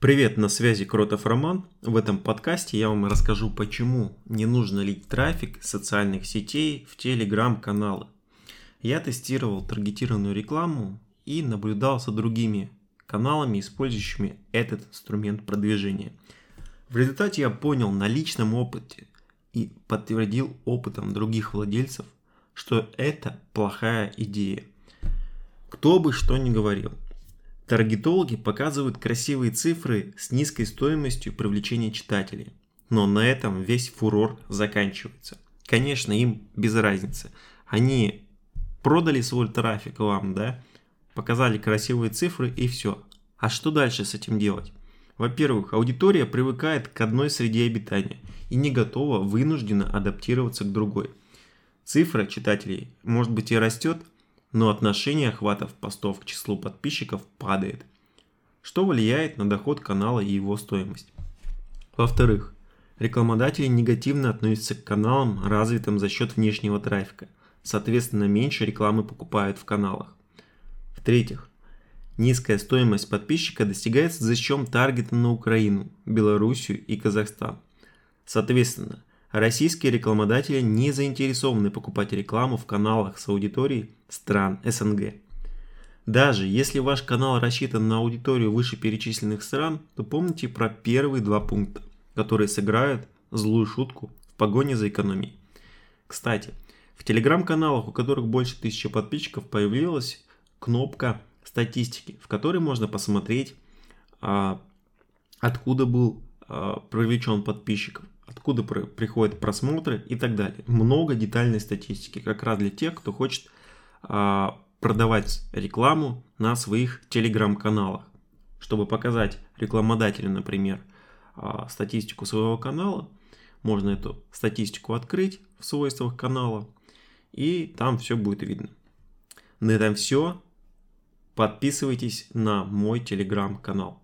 Привет, на связи Кротов Роман. В этом подкасте я вам расскажу, почему не нужно лить трафик социальных сетей в телеграм-каналы. Я тестировал таргетированную рекламу и наблюдал за другими каналами, использующими этот инструмент продвижения. В результате я понял на личном опыте и подтвердил опытом других владельцев, что это плохая идея. Кто бы что ни говорил – Таргетологи показывают красивые цифры с низкой стоимостью привлечения читателей. Но на этом весь фурор заканчивается. Конечно, им без разницы. Они продали свой трафик вам, да, показали красивые цифры и все. А что дальше с этим делать? Во-первых, аудитория привыкает к одной среде обитания и не готова вынужденно адаптироваться к другой. Цифра читателей может быть и растет, но отношение охватов постов к числу подписчиков падает, что влияет на доход канала и его стоимость. Во-вторых, рекламодатели негативно относятся к каналам, развитым за счет внешнего трафика, соответственно меньше рекламы покупают в каналах. В-третьих, низкая стоимость подписчика достигается за счет таргета на Украину, Белоруссию и Казахстан. Соответственно, российские рекламодатели не заинтересованы покупать рекламу в каналах с аудиторией стран СНГ. Даже если ваш канал рассчитан на аудиторию вышеперечисленных стран, то помните про первые два пункта, которые сыграют злую шутку в погоне за экономией. Кстати, в телеграм-каналах, у которых больше тысячи подписчиков, появилась кнопка статистики, в которой можно посмотреть, а, откуда был а, привлечен подписчиков откуда приходят просмотры и так далее. Много детальной статистики, как раз для тех, кто хочет а, продавать рекламу на своих телеграм-каналах. Чтобы показать рекламодателю, например, а, статистику своего канала, можно эту статистику открыть в свойствах канала, и там все будет видно. На этом все. Подписывайтесь на мой телеграм-канал.